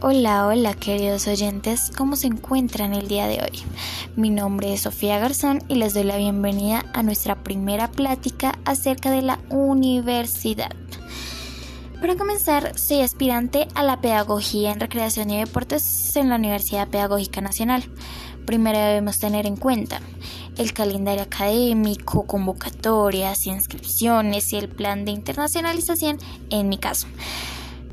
Hola, hola queridos oyentes, ¿cómo se encuentran el día de hoy? Mi nombre es Sofía Garzón y les doy la bienvenida a nuestra primera plática acerca de la universidad. Para comenzar, soy aspirante a la Pedagogía en Recreación y Deportes en la Universidad Pedagógica Nacional. Primero debemos tener en cuenta el calendario académico, convocatorias, inscripciones y el plan de internacionalización en mi caso.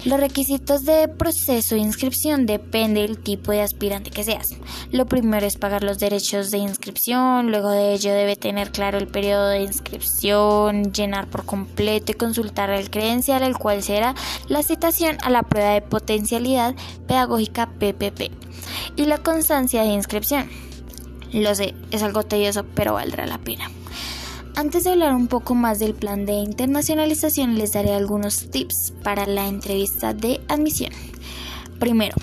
Los requisitos de proceso de inscripción depende del tipo de aspirante que seas. Lo primero es pagar los derechos de inscripción, luego de ello debe tener claro el periodo de inscripción, llenar por completo y consultar el credencial, el cual será la citación a la prueba de potencialidad pedagógica PPP y la constancia de inscripción. Lo sé, es algo tedioso, pero valdrá la pena. Antes de hablar un poco más del plan de internacionalización, les daré algunos tips para la entrevista de admisión. Primero,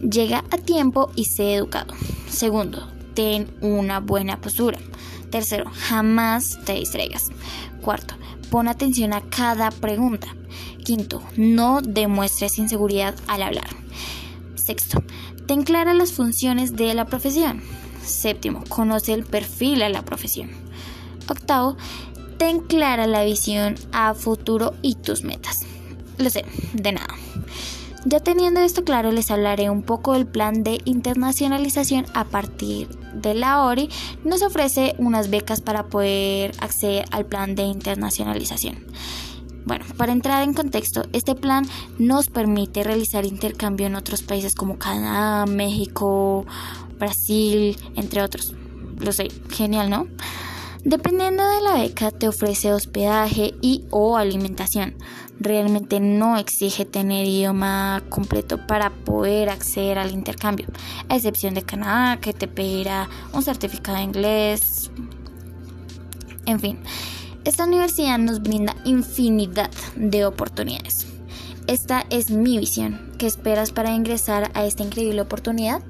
llega a tiempo y sé educado. Segundo, ten una buena postura. Tercero, jamás te distraigas. Cuarto, pon atención a cada pregunta. Quinto, no demuestres inseguridad al hablar. Sexto, ten claras las funciones de la profesión. Séptimo, conoce el perfil a la profesión. Octavo, ten clara la visión a futuro y tus metas. Lo sé, de nada. Ya teniendo esto claro, les hablaré un poco del plan de internacionalización a partir de la ORI. Nos ofrece unas becas para poder acceder al plan de internacionalización. Bueno, para entrar en contexto, este plan nos permite realizar intercambio en otros países como Canadá, México, Brasil, entre otros. Lo sé, genial, ¿no? Dependiendo de la beca te ofrece hospedaje y o alimentación. Realmente no exige tener idioma completo para poder acceder al intercambio, a excepción de Canadá que te pedirá un certificado de inglés. En fin, esta universidad nos brinda infinidad de oportunidades. Esta es mi visión. ¿Qué esperas para ingresar a esta increíble oportunidad?